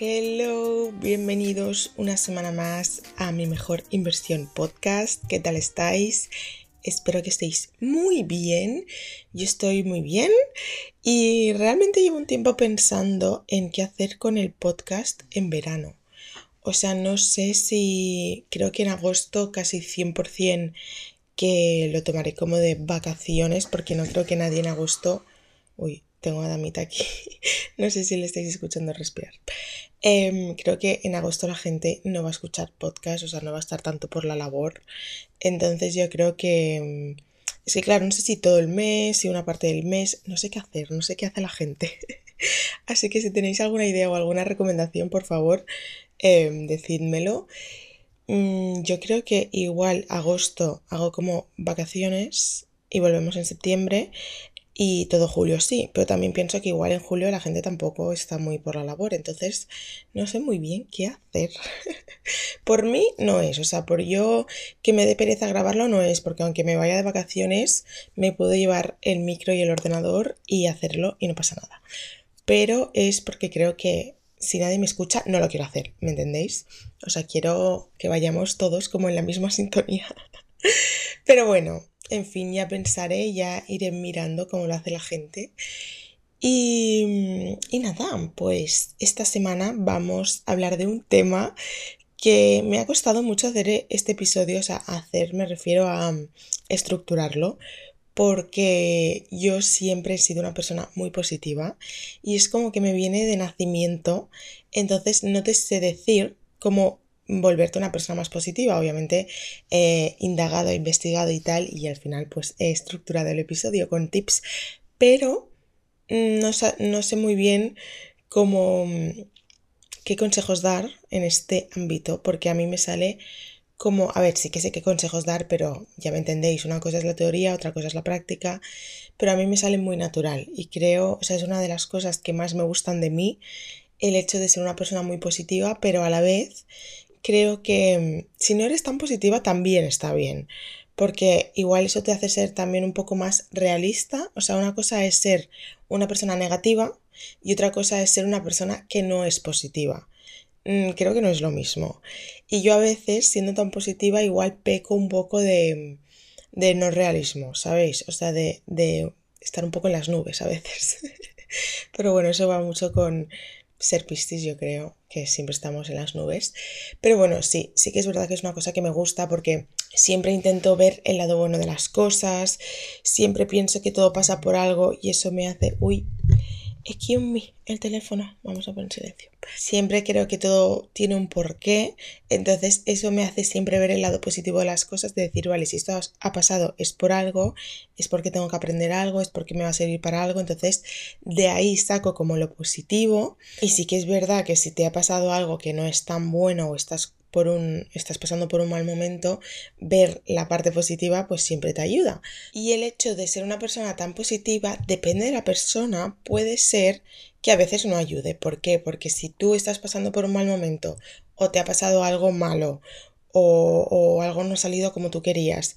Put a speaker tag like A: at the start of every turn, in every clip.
A: Hello, bienvenidos una semana más a mi mejor inversión podcast. ¿Qué tal estáis? Espero que estéis muy bien. Yo estoy muy bien y realmente llevo un tiempo pensando en qué hacer con el podcast en verano. O sea, no sé si creo que en agosto casi 100% que lo tomaré como de vacaciones porque no creo que nadie en agosto... Uy, tengo a Damita aquí. no sé si le estáis escuchando respirar. Em, creo que en agosto la gente no va a escuchar podcast, o sea, no va a estar tanto por la labor. Entonces yo creo que... Em, es que claro, no sé si todo el mes, si una parte del mes, no sé qué hacer, no sé qué hace la gente. Así que si tenéis alguna idea o alguna recomendación, por favor, eh, decídmelo. Mm, yo creo que igual agosto hago como vacaciones y volvemos en septiembre y todo julio sí, pero también pienso que igual en julio la gente tampoco está muy por la labor, entonces no sé muy bien qué hacer. por mí no es, o sea, por yo que me dé pereza grabarlo no es, porque aunque me vaya de vacaciones me puedo llevar el micro y el ordenador y hacerlo y no pasa nada. Pero es porque creo que si nadie me escucha no lo quiero hacer, ¿me entendéis? O sea, quiero que vayamos todos como en la misma sintonía. pero bueno, en fin, ya pensaré, ya iré mirando cómo lo hace la gente. Y, y nada, pues esta semana vamos a hablar de un tema que me ha costado mucho hacer este episodio, o sea, hacer, me refiero a estructurarlo, porque yo siempre he sido una persona muy positiva y es como que me viene de nacimiento, entonces no te sé decir cómo volverte una persona más positiva. Obviamente he indagado, investigado y tal, y al final pues he estructurado el episodio con tips, pero mm, no, no sé muy bien cómo mm, qué consejos dar en este ámbito, porque a mí me sale como, a ver, sí que sé qué consejos dar, pero ya me entendéis, una cosa es la teoría, otra cosa es la práctica, pero a mí me sale muy natural y creo, o sea, es una de las cosas que más me gustan de mí, el hecho de ser una persona muy positiva, pero a la vez creo que mm, si no eres tan positiva también está bien, porque igual eso te hace ser también un poco más realista, o sea, una cosa es ser una persona negativa y otra cosa es ser una persona que no es positiva. Mm, creo que no es lo mismo. Y yo a veces, siendo tan positiva, igual peco un poco de, de no realismo, ¿sabéis? O sea, de, de estar un poco en las nubes a veces. Pero bueno, eso va mucho con, ser pistis, yo creo que siempre estamos en las nubes. Pero bueno, sí, sí que es verdad que es una cosa que me gusta porque siempre intento ver el lado bueno de las cosas, siempre pienso que todo pasa por algo y eso me hace, uy, Excuse el teléfono, vamos a poner silencio. Siempre creo que todo tiene un porqué, entonces eso me hace siempre ver el lado positivo de las cosas, de decir, vale, si esto ha pasado es por algo, es porque tengo que aprender algo, es porque me va a servir para algo, entonces de ahí saco como lo positivo y sí que es verdad que si te ha pasado algo que no es tan bueno o estás por un, estás pasando por un mal momento, ver la parte positiva pues siempre te ayuda. Y el hecho de ser una persona tan positiva, depende de la persona, puede ser que a veces no ayude. ¿Por qué? Porque si tú estás pasando por un mal momento o te ha pasado algo malo o, o algo no ha salido como tú querías,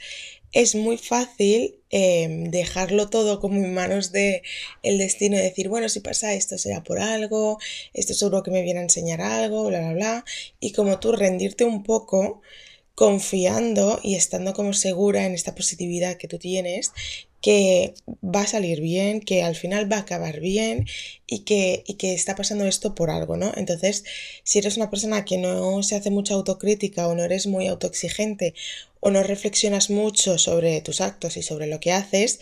A: es muy fácil em, dejarlo todo como en manos de el destino y decir, bueno, si pasa esto será por algo, esto seguro que me viene a enseñar algo, bla, bla, bla, y como tú rendirte un poco confiando y estando como segura en esta positividad que tú tienes que va a salir bien, que al final va a acabar bien y que, y que está pasando esto por algo, ¿no? Entonces, si eres una persona que no se hace mucha autocrítica o no eres muy autoexigente o no reflexionas mucho sobre tus actos y sobre lo que haces,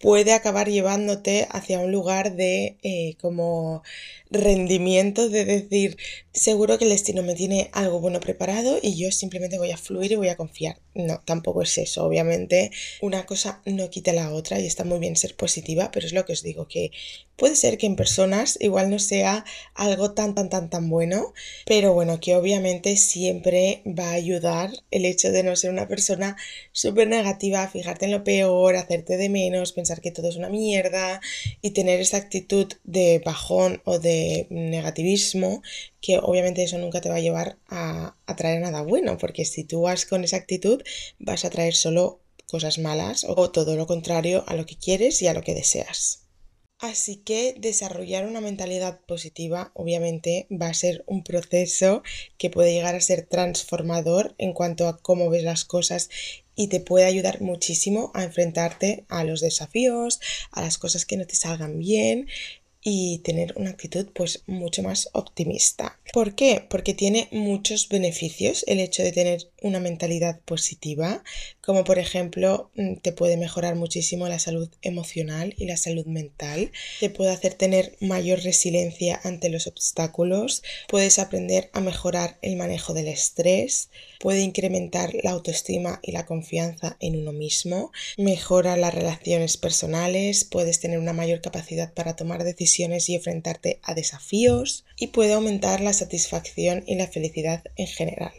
A: puede acabar llevándote hacia un lugar de eh, como rendimiento de decir, seguro que el destino me tiene algo bueno preparado y yo simplemente voy a fluir y voy a confiar. No, tampoco es eso. Obviamente una cosa no quita la otra y está muy bien ser positiva, pero es lo que os digo, que puede ser que en personas igual no sea algo tan, tan, tan, tan bueno, pero bueno, que obviamente siempre va a ayudar el hecho de no ser una persona súper negativa, fijarte en lo peor, hacerte de menos, pensar que todo es una mierda y tener esa actitud de bajón o de negativismo, que obviamente eso nunca te va a llevar a, a traer nada bueno, porque si tú vas con esa actitud vas a traer solo cosas malas o todo lo contrario a lo que quieres y a lo que deseas. Así que desarrollar una mentalidad positiva obviamente va a ser un proceso que puede llegar a ser transformador en cuanto a cómo ves las cosas y te puede ayudar muchísimo a enfrentarte a los desafíos, a las cosas que no te salgan bien y tener una actitud pues mucho más optimista. ¿Por qué? Porque tiene muchos beneficios el hecho de tener una mentalidad positiva, como por ejemplo mm, te puede mejorar muchísimo la salud emocional y la salud mental, te puede hacer tener mayor resiliencia ante los obstáculos, puedes aprender a mejorar el manejo del estrés, puede incrementar la autoestima y la confianza en uno mismo, mejora las relaciones personales, puedes tener una mayor capacidad para tomar decisiones y enfrentarte a desafíos y puede aumentar la satisfacción y la felicidad en general.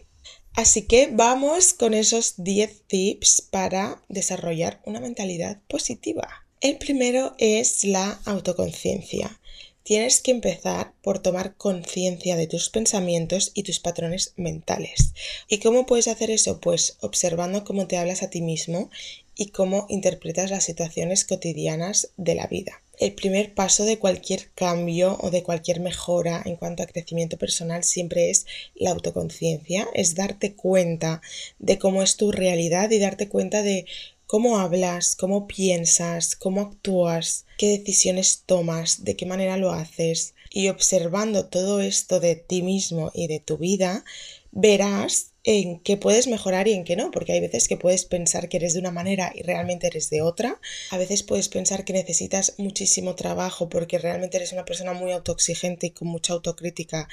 A: Así que vamos con esos 10 tips para desarrollar una mentalidad positiva. El primero es la autoconciencia. Tienes que empezar por tomar conciencia de tus pensamientos y tus patrones mentales. ¿Y cómo puedes hacer eso? Pues observando cómo te hablas a ti mismo y cómo interpretas las situaciones cotidianas de la vida. El primer paso de cualquier cambio o de cualquier mejora en cuanto a crecimiento personal siempre es la autoconciencia, es darte cuenta de cómo es tu realidad y darte cuenta de cómo hablas, cómo piensas, cómo actúas, qué decisiones tomas, de qué manera lo haces. Y observando todo esto de ti mismo y de tu vida, verás en qué puedes mejorar y en qué no, porque hay veces que puedes pensar que eres de una manera y realmente eres de otra, a veces puedes pensar que necesitas muchísimo trabajo porque realmente eres una persona muy autoexigente y con mucha autocrítica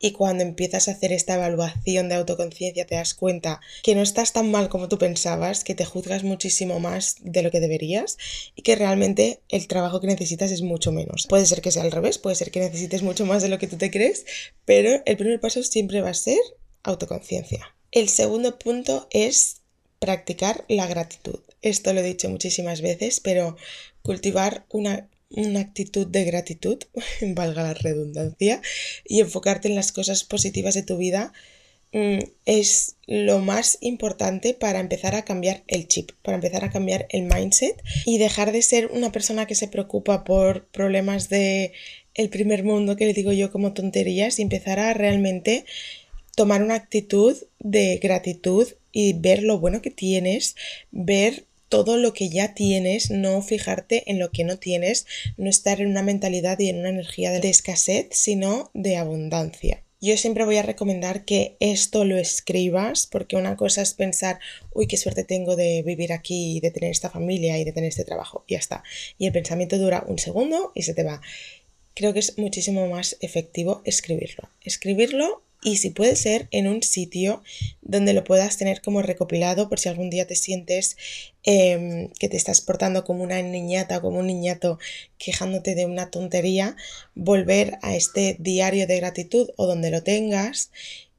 A: y cuando empiezas a hacer esta evaluación de autoconciencia te das cuenta que no estás tan mal como tú pensabas, que te juzgas muchísimo más de lo que deberías y que realmente el trabajo que necesitas es mucho menos. Puede ser que sea al revés, puede ser que necesites mucho más de lo que tú te crees, pero el primer paso siempre va a ser autoconciencia. El segundo punto es practicar la gratitud. Esto lo he dicho muchísimas veces, pero cultivar una, actitud de gratitud, valga la redundancia, y enfocarte en las cosas positivas de tu vida mm, es lo más importante para empezar a cambiar el chip, para empezar a cambiar el mindset y dejar de ser una persona que se preocupa por problemas de el primer mundo que le digo yo como tonterías y empezar a realmente tomar una actitud de gratitud y ver lo bueno que tienes, ver todo lo que ya tienes, no fijarte en lo que no tienes, no estar en una mentalidad y en una energía de escasez, sino de abundancia. Yo siempre voy a recomendar que esto lo escribas, porque una cosa es pensar, uy, qué suerte tengo de vivir aquí, de tener esta familia y de tener este trabajo, y ya está. Y el pensamiento dura un segundo y se te va. Creo que es muchísimo más efectivo escribirlo. Escribirlo y si puede ser en un sitio donde lo puedas tener como recopilado por si algún día te sientes em, que te estás portando como una niñata o como un niñato quejándote de una tontería, volver a este diario de gratitud o donde lo tengas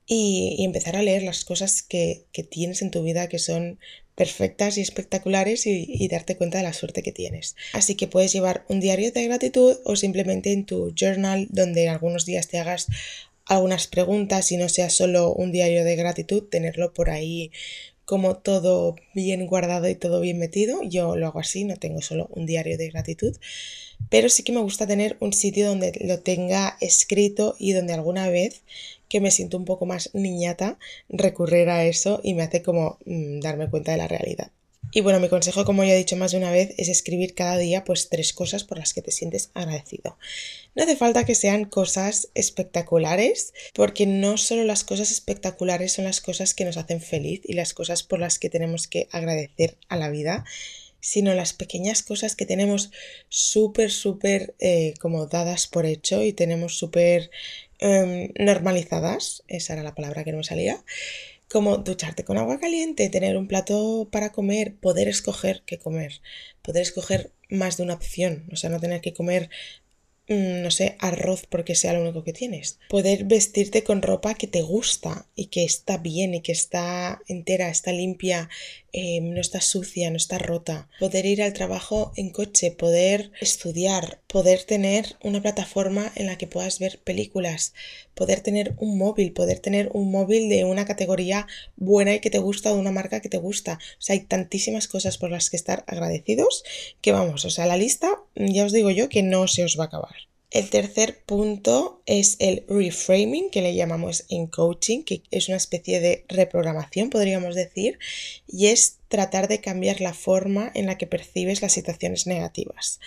A: y, empezar a leer las cosas que, tienes en tu vida que son perfectas y espectaculares y, y, darte cuenta de la suerte que tienes. Así que puedes llevar un diario de gratitud o simplemente en tu journal donde algunos días te hagas algunas preguntas y no sea solo un diario de gratitud, tenerlo por ahí como todo bien guardado y todo bien metido. Yo lo hago así, no tengo solo un diario de gratitud, pero sí que me gusta tener un sitio donde lo tenga escrito y donde alguna vez que me siento un poco más niñata recurrir a eso y me hace como mm, darme cuenta de la realidad. Y bueno, mi consejo, como ya he dicho más de una vez, es escribir cada día pues tres cosas por las que te sientes agradecido. No hace falta que sean cosas espectaculares, porque no solo las cosas espectaculares son las cosas que nos hacen feliz y las cosas por las que tenemos que agradecer a la vida, sino las pequeñas cosas que tenemos súper, súper eh, como dadas por hecho y tenemos súper em, normalizadas, esa era la palabra que no me salía, como ducharte con agua caliente, tener un plato para comer, poder escoger qué comer, poder escoger más de una opción, o sea, no tener que comer mm, no sé, arroz porque sea lo único que tienes. Poder vestirte con ropa que te gusta y que está bien y que está entera, está limpia eh, no está sucia, no está rota, poder ir al trabajo en coche, poder estudiar, poder tener una plataforma en la que puedas ver películas, poder tener un móvil, poder tener un móvil de una categoría buena y que te gusta, de una marca que te gusta. O sea, hay tantísimas cosas por las que estar agradecidos que vamos, o sea, la lista ya os digo yo que no se os va a acabar. El tercer punto es el reframing, que le llamamos en coaching, que es una especie de reprogramación, podríamos decir, y es tratar de cambiar la forma en la que percibes las situaciones negativas.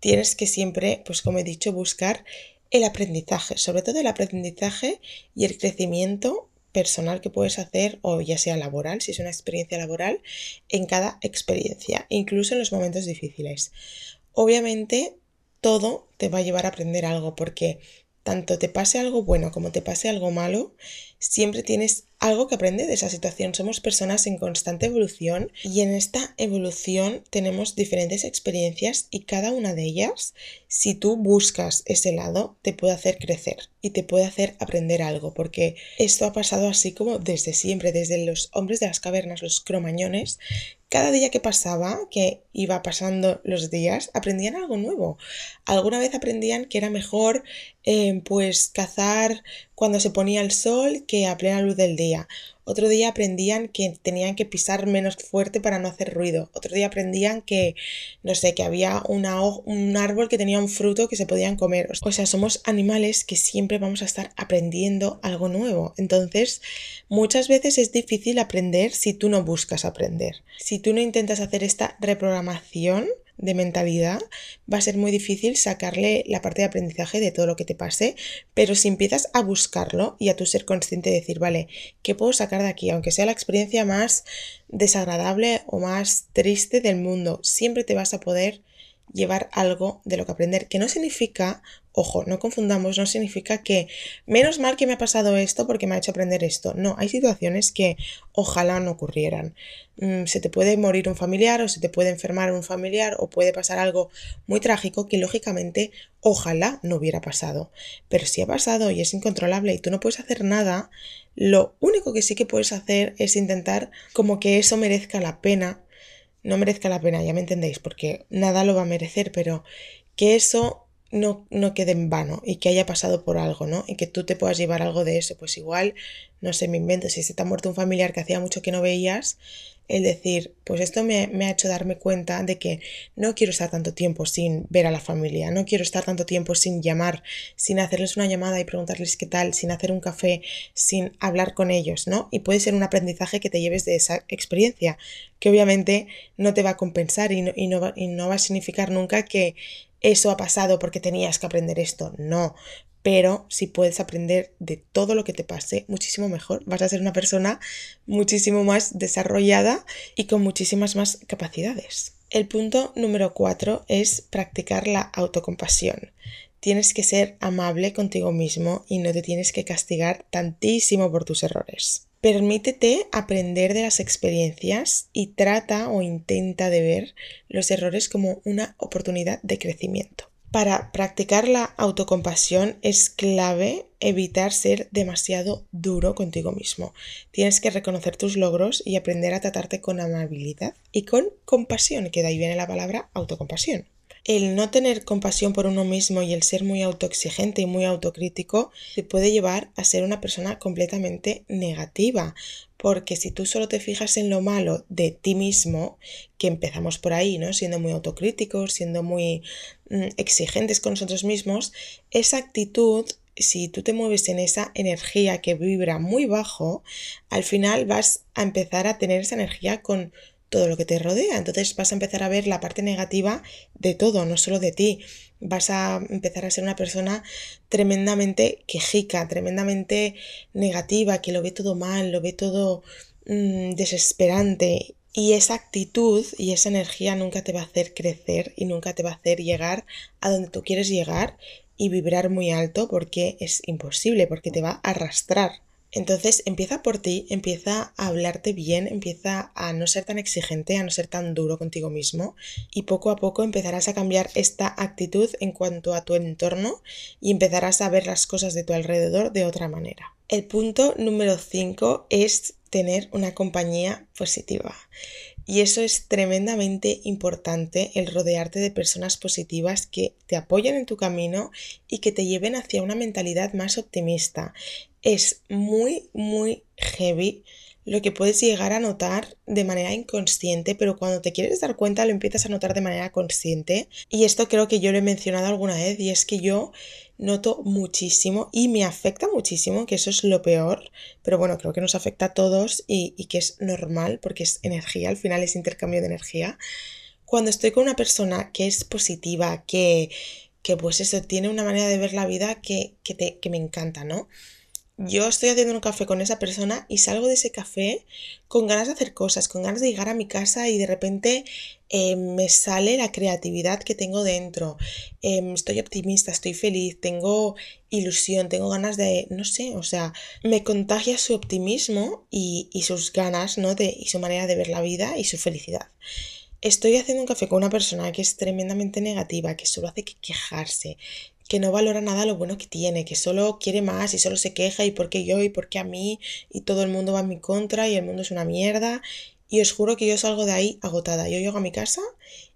A: Tienes que siempre, pues como he dicho, buscar el aprendizaje, sobre todo el aprendizaje y el crecimiento personal que puedes hacer o ya sea laboral, si es una experiencia laboral, en cada experiencia, incluso en los momentos difíciles. Obviamente todo te va a llevar a aprender algo, porque tanto te pase algo bueno como te pase algo malo, siempre tienes algo que aprender de esa situación. Somos personas en constante evolución y en esta evolución tenemos diferentes experiencias y cada una de ellas, si tú buscas ese lado, te puede hacer crecer y te puede hacer aprender algo, porque esto ha pasado así como desde siempre, desde los hombres de las cavernas, los cromañones, cada día que pasaba, que iba pasando los días, aprendían algo nuevo. Alguna vez aprendían que era mejor eh, pues cazar cuando se ponía el sol que a plena luz del día. Otro día aprendían que tenían que pisar menos fuerte para no hacer ruido. Otro día aprendían que, no sé, que había un árbol que tenía un fruto que se podían comer. O sea, somos animales que siempre vamos a estar aprendiendo algo nuevo. Entonces, muchas veces es difícil aprender si tú no buscas aprender. Si tú no intentas hacer esta reprogramación, de mentalidad, va a ser muy difícil sacarle la parte de aprendizaje de todo lo que te pase, pero si empiezas a buscarlo y a tu ser consciente de decir, vale, ¿qué puedo sacar de aquí? Aunque sea la experiencia más desagradable o más triste del mundo, siempre te vas a poder llevar algo de lo que aprender, que no significa, ojo, no confundamos, no significa que menos mal que me ha pasado esto porque me ha hecho aprender esto. No, hay situaciones que ojalá no ocurrieran. Mm, se te puede morir un familiar o se te puede enfermar un familiar o puede pasar algo muy trágico que lógicamente ojalá no hubiera pasado. Pero si ha pasado y es incontrolable y tú no puedes hacer nada, lo único que sí que puedes hacer es intentar como que eso merezca la pena no merezca la pena, ya me entendéis, porque nada lo va a merecer, pero que eso no, no quede en vano y que haya pasado por algo, ¿no? Y que tú te puedas llevar algo de eso, pues igual, no sé, me invento, si se te ha muerto un familiar que hacía mucho que no veías, el decir, pues esto me, ha hecho darme cuenta de que no quiero estar tanto tiempo sin ver a la familia, no quiero estar tanto tiempo sin llamar, sin hacerles una llamada y preguntarles qué tal, sin hacer un café, sin hablar con ellos, ¿no? Y puede ser un aprendizaje que te lleves de esa experiencia, que obviamente no te va a compensar y no, y no, y no va a significar nunca que eso ha pasado porque tenías que aprender esto, no, pero si puedes aprender de todo lo que te pase, muchísimo mejor. Vas a ser una persona muchísimo más desarrollada y con muchísimas más capacidades. El punto número cuatro es practicar la autocompasión. Tienes que ser amable contigo mismo y no te tienes que castigar tantísimo por tus errores. Permítete aprender de las experiencias y trata o intenta de ver los errores como una oportunidad de crecimiento. Para practicar la autocompasión es clave evitar ser demasiado duro contigo mismo. Tienes que reconocer tus logros y aprender a tratarte con amabilidad y con compasión, que de ahí viene la palabra autocompasión. El no tener compasión por uno mismo y el ser muy autoexigente y muy autocrítico te puede llevar a ser una persona completamente negativa, porque si tú solo te fijas en lo malo de ti mismo, que empezamos por ahí, ¿no? Siendo muy autocríticos, siendo muy mm, exigentes con nosotros mismos, esa actitud si tú te mueves en esa energía que vibra muy bajo, al final vas a empezar a tener esa energía con todo lo que te rodea. Entonces vas a empezar a ver la parte negativa de todo, no solo de ti. Vas a empezar a ser una persona tremendamente quejica, tremendamente negativa, que lo ve todo mal, lo ve todo mm, desesperante. Y esa actitud y esa energía nunca te va a hacer crecer y nunca te va a hacer llegar a donde tú quieres llegar y vibrar muy alto porque es imposible, porque te va a arrastrar. Entonces empieza por ti, empieza a hablarte bien, empieza a no ser tan exigente, a no ser tan duro contigo mismo y poco a poco empezarás a cambiar esta actitud en cuanto a tu entorno y empezarás a ver las cosas de tu alrededor de otra manera. El punto número 5 es tener una compañía positiva. Y eso es tremendamente importante, el rodearte de personas positivas que te apoyen en tu camino y que te lleven hacia una mentalidad más optimista. Es muy, muy heavy lo que puedes llegar a notar de manera inconsciente, pero cuando te quieres dar cuenta lo empiezas a notar de manera consciente. Y esto creo que yo lo he mencionado alguna vez y es que yo noto muchísimo y me afecta muchísimo, que eso es lo peor, pero bueno, creo que nos afecta a todos y, que es normal porque es energía, al final es intercambio de energía. Cuando estoy con una persona que es positiva, que, que pues eso, tiene una manera de ver la vida que, que, te, que me encanta, ¿no? Yo estoy haciendo un café con esa persona y salgo de ese café con ganas de hacer cosas, con ganas de llegar a mi casa y de repente eh, me sale la creatividad que tengo dentro. Em, estoy optimista, estoy feliz, tengo ilusión, tengo ganas de, no sé, o sea, me contagia su optimismo y, y sus ganas, ¿no? De, y su manera de ver la vida y su felicidad estoy haciendo un café con una persona que es tremendamente negativa, que solo hace que quejarse, que no valora nada lo bueno que tiene, que solo quiere más y solo se queja y por qué yo y por qué a mí y todo el mundo va en mi contra y el mundo es una mierda. Y os juro que yo salgo de ahí agotada. Yo llego a mi casa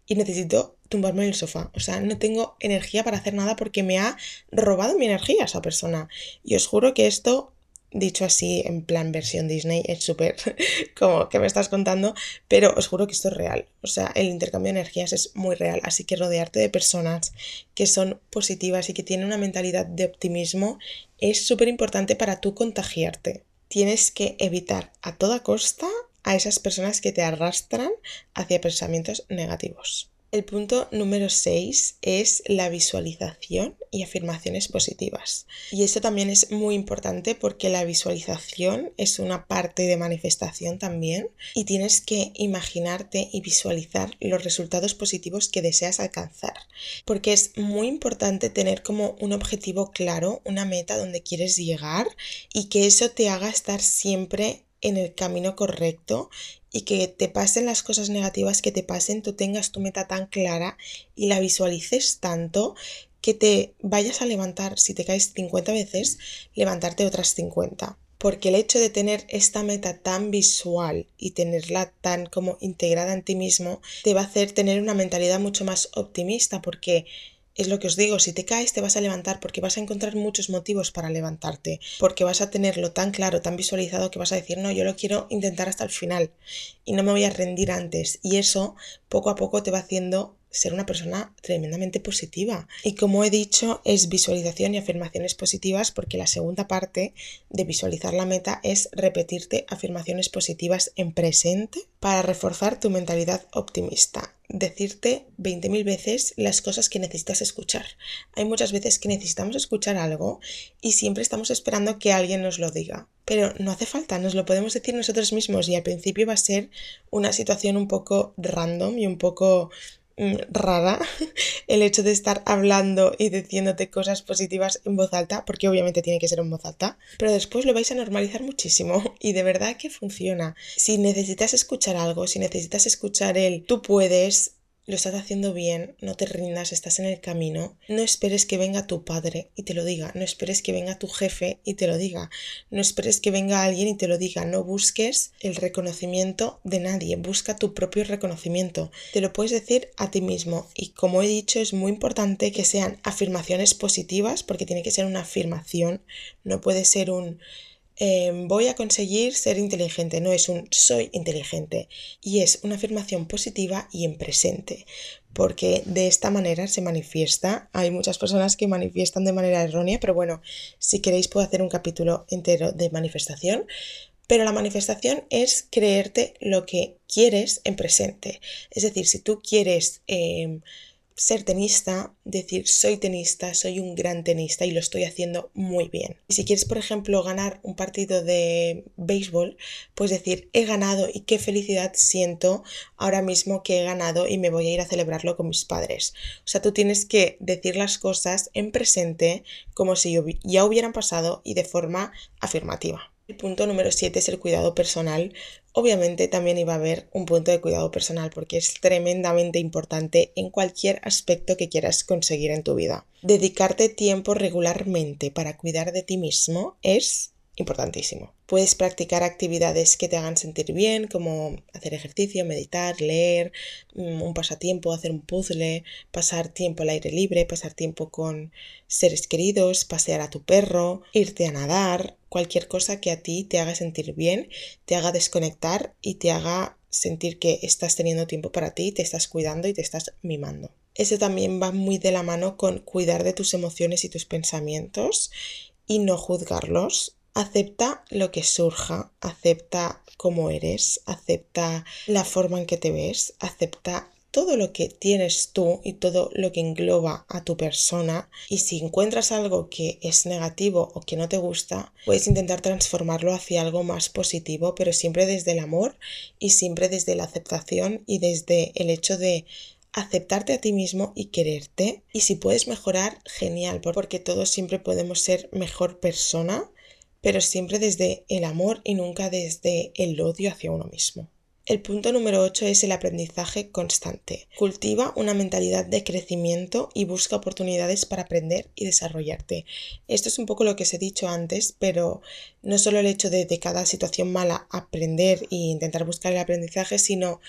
A: y necesito tumbarme en el sofá. O sea, no tengo energía para hacer nada porque me ha robado mi energía esa persona. Y os juro que esto dicho así en plan versión Disney, es súper como que me estás contando, pero os juro que esto es real. O sea, el intercambio de energías es muy real, así que rodearte de personas que son positivas y que tienen una mentalidad de optimismo es súper importante para tú contagiarte. Tienes que evitar a toda costa a esas personas que te arrastran hacia pensamientos negativos. El punto número 6 es la visualización y afirmaciones positivas. Y esto también es muy importante porque la visualización es una parte de manifestación también y tienes que imaginarte y visualizar los resultados positivos que deseas alcanzar. Porque es muy importante tener como un objetivo claro, una meta donde quieres llegar y que eso te haga estar siempre en el camino correcto y que te pasen las cosas negativas que te pasen, tú tengas tu meta tan clara y la visualices tanto que te vayas a levantar, si te caes 50 veces, levantarte otras 50. Porque el hecho de tener esta meta tan visual y tenerla tan como integrada en ti mismo, te va a hacer tener una mentalidad mucho más optimista porque es lo que os digo, si te caes te vas a levantar porque vas a encontrar muchos motivos para levantarte, porque vas a tenerlo tan claro, tan visualizado que vas a decir, no, yo lo quiero intentar hasta el final y no me voy a rendir antes. Y eso poco a poco te va haciendo ser una persona tremendamente positiva. Y como he dicho, es visualización y afirmaciones positivas porque la segunda parte de visualizar la meta es repetirte afirmaciones positivas en presente para reforzar tu mentalidad optimista. Decirte 20.000 veces las cosas que necesitas escuchar. Hay muchas veces que necesitamos escuchar algo y siempre estamos esperando que alguien nos lo diga. Pero no hace falta, nos lo podemos decir nosotros mismos y al principio va a ser una situación un poco random y un poco rara el hecho de estar hablando y diciéndote cosas positivas en voz alta, porque obviamente tiene que ser en voz alta, pero después lo vais a normalizar muchísimo y de verdad que funciona. Si necesitas escuchar algo, si necesitas escuchar el tú puedes, lo estás haciendo bien, no te rindas, estás en el camino. No esperes que venga tu padre y te lo diga, no esperes que venga tu jefe y te lo diga, no esperes que venga alguien y te lo diga, no busques el reconocimiento de nadie, busca tu propio reconocimiento. Te lo puedes decir a ti mismo y como he dicho es muy importante que sean afirmaciones positivas porque tiene que ser una afirmación, no puede ser un Em, voy a conseguir ser inteligente, no es un soy inteligente y es una afirmación positiva y en presente, porque de esta manera se manifiesta. Hay muchas personas que manifiestan de manera errónea, pero bueno, si queréis puedo hacer un capítulo entero de manifestación. Pero la manifestación es creerte lo que quieres en presente. Es decir, si tú quieres em, ser tenista, decir soy tenista, soy un gran tenista y lo estoy haciendo muy bien. Y si quieres, por ejemplo, ganar un partido de béisbol, pues decir he ganado y qué felicidad siento ahora mismo que he ganado y me voy a ir a celebrarlo con mis padres. O sea, tú tienes que decir las cosas en presente como si ya hubieran pasado y de forma afirmativa. El punto número 7 es el cuidado personal. Obviamente también iba a haber un punto de cuidado personal porque es tremendamente importante en cualquier aspecto que quieras conseguir en tu vida. Dedicarte tiempo regularmente para cuidar de ti mismo es importantísimo. Puedes practicar actividades que te hagan sentir bien, como hacer ejercicio, meditar, leer, mm, un pasatiempo, hacer un puzzle, pasar tiempo al aire libre, pasar tiempo con seres queridos, pasear a tu perro, irte a nadar, cualquier cosa que a ti te haga sentir bien, te haga desconectar y te haga sentir que estás teniendo tiempo para ti, te estás cuidando y te estás mimando. Ese también va muy de la mano con cuidar de tus emociones y tus pensamientos y no juzgarlos Acepta lo que surja, acepta cómo eres, acepta la forma en que te ves, acepta todo lo que tienes tú y todo lo que engloba a tu persona y si encuentras algo que es negativo o que no te gusta, puedes intentar transformarlo hacia algo más positivo, pero siempre desde el amor y siempre desde la aceptación y desde el hecho de aceptarte a ti mismo y quererte. Y si puedes mejorar, genial, porque todos siempre podemos ser mejor persona pero siempre desde el amor y nunca desde el odio hacia uno mismo. El punto número 8 es el aprendizaje constante. Cultiva una mentalidad de crecimiento y busca oportunidades para aprender y desarrollarte. Esto es un poco lo que os he dicho antes, pero no solo el hecho de de cada situación mala aprender e intentar buscar el aprendizaje, sino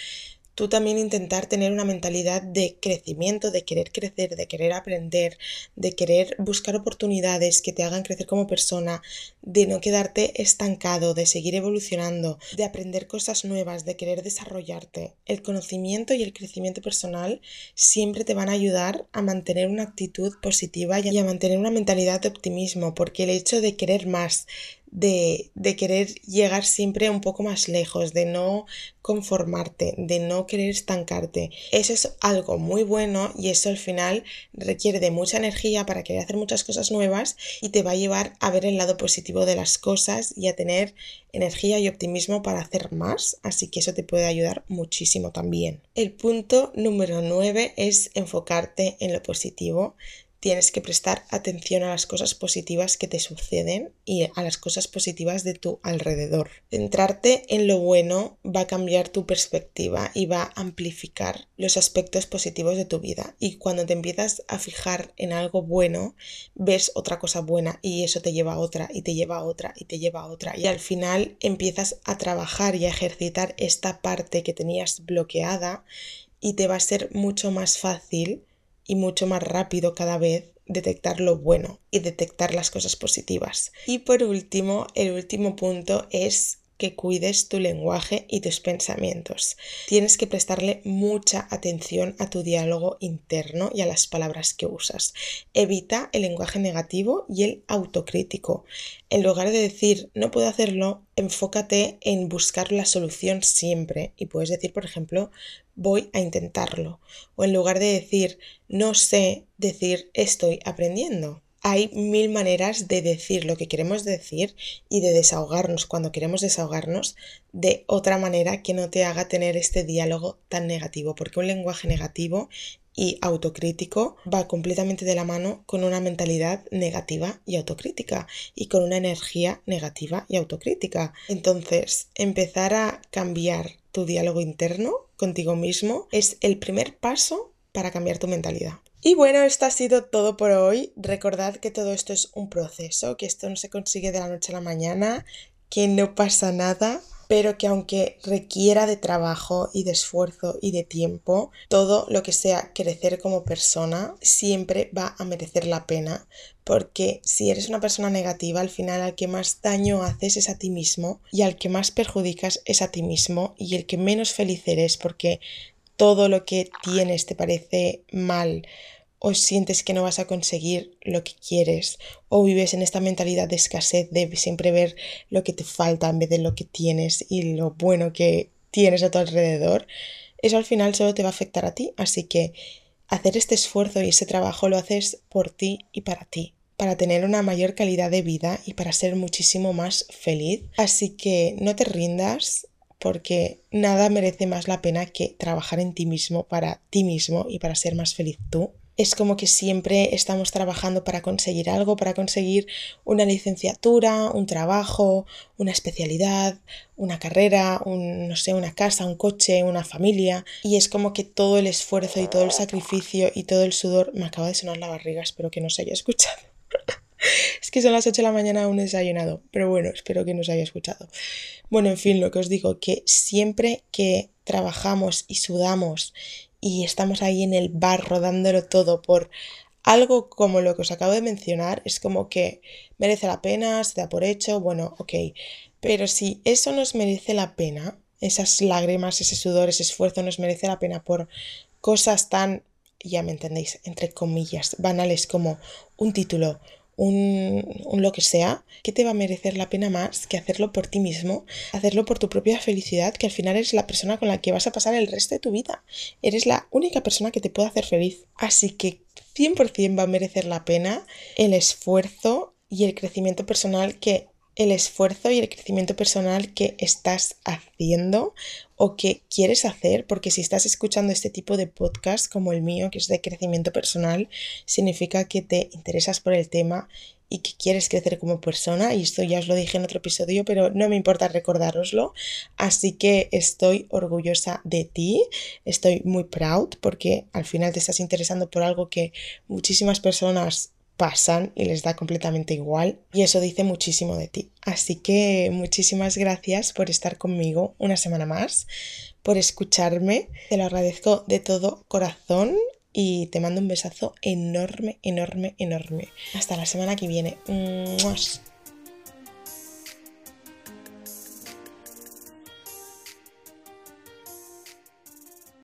A: tú también intentar tener una mentalidad de crecimiento, de querer crecer, de querer aprender, de querer buscar oportunidades que te hagan crecer como persona, de no quedarte estancado, de seguir evolucionando, de aprender cosas nuevas, de querer desarrollarte. El conocimiento y el crecimiento personal siempre te van a ayudar a mantener una actitud positiva y a mantener una mentalidad de optimismo, porque el hecho de querer más, de, de, querer llegar siempre un poco más lejos, de no conformarte, de no querer estancarte. Eso es algo muy bueno y eso al final requiere de mucha energía para querer hacer muchas cosas nuevas y te va a llevar a ver el lado positivo de las cosas y a tener energía y optimismo para hacer más, así que eso te puede ayudar muchísimo también. El punto número 9 es enfocarte en lo positivo tienes que prestar atención a las cosas positivas que te suceden y a las cosas positivas de tu alrededor. Centrarte en lo bueno va a cambiar tu perspectiva y va a amplificar los aspectos positivos de tu vida. Y cuando te empiezas a fijar en algo bueno, ves otra cosa buena y eso te lleva a otra y te lleva a otra y te lleva a otra. Y al final empiezas a trabajar y a ejercitar esta parte que tenías bloqueada y te va a ser mucho más fácil y mucho más rápido cada vez detectar lo bueno y detectar las cosas positivas. Y por último, el último punto es que cuides tu lenguaje y tus pensamientos. Tienes que prestarle mucha atención a tu diálogo interno y a las palabras que usas. Evita el lenguaje negativo y el autocrítico. En lugar de decir no puedo hacerlo, enfócate en buscar la solución siempre y puedes decir, por ejemplo, voy a intentarlo. O en lugar de decir no sé, decir estoy aprendiendo hay mil maneras de decir lo que queremos decir y de desahogarnos cuando queremos desahogarnos de otra manera que no te haga tener este diálogo tan negativo, porque un lenguaje negativo y autocrítico va completamente de la mano con una mentalidad negativa y autocrítica y con una energía negativa y autocrítica. Entonces, empezar a cambiar tu diálogo interno contigo mismo es el primer paso para cambiar tu mentalidad. Y bueno, esto ha sido todo por hoy. Recordad que todo esto es un proceso, que esto no se consigue de la noche a la mañana, que no pasa nada, pero que aunque requiera de trabajo y de esfuerzo y de tiempo, todo lo que sea crecer como persona siempre va a merecer la pena, porque si eres una persona negativa, al final al que más daño haces es a ti mismo y al que más perjudicas es a ti mismo y el que menos feliz eres porque todo lo que tienes te parece mal o sientes que no vas a conseguir lo que quieres o vives en esta mentalidad de escasez de siempre ver lo que te falta en vez de lo que tienes y lo bueno que tienes a tu alrededor, eso al final solo te va a afectar a ti. Así que hacer este esfuerzo y ese trabajo lo haces por ti y para ti para tener una mayor calidad de vida y para ser muchísimo más feliz. Así que no te rindas, porque nada merece más la pena que trabajar en ti mismo para ti mismo y para ser más feliz tú es como que siempre estamos trabajando para conseguir algo, para conseguir una licenciatura, un trabajo, una especialidad, una carrera, un, no sé, una casa, un coche, una familia. Y es como que todo el esfuerzo y todo el sacrificio y todo el sudor. Me acaba de sonar la barriga, espero que no se haya escuchado. es que son las 8 de la mañana aún desayunado, pero bueno, espero que nos haya escuchado. Bueno, en fin, lo que os digo, que siempre que trabajamos y sudamos y estamos ahí en el barro dándolo todo por algo como lo que os acabo de mencionar, es como que merece la pena, se da por hecho, bueno, ok, pero si eso nos merece la pena, esas lágrimas, ese sudor, ese esfuerzo nos merece la pena por cosas tan, ya me entendéis, entre comillas, banales como un título, un, un, lo que sea, ¿qué te va a merecer la pena más que hacerlo por ti mismo? Hacerlo por tu propia felicidad, que al final eres la persona con la que vas a pasar el resto de tu vida. Eres la única persona que te puede hacer feliz. Así que 100% va a merecer la pena el esfuerzo y el crecimiento personal que el esfuerzo y el crecimiento personal que estás haciendo o que quieres hacer, porque si estás escuchando este tipo de podcast como el mío, que es de crecimiento personal, significa que te interesas por el tema y que quieres crecer como persona, y esto ya os lo dije en otro episodio, pero no me importa recordároslo, así que estoy orgullosa de ti, estoy muy proud porque al final te estás interesando por algo que muchísimas personas pasan y les da completamente igual y eso dice muchísimo de ti. Así que muchísimas gracias por estar conmigo una semana más, por escucharme, te lo agradezco de todo corazón y te mando un besazo enorme, enorme, enorme. Hasta la semana que viene.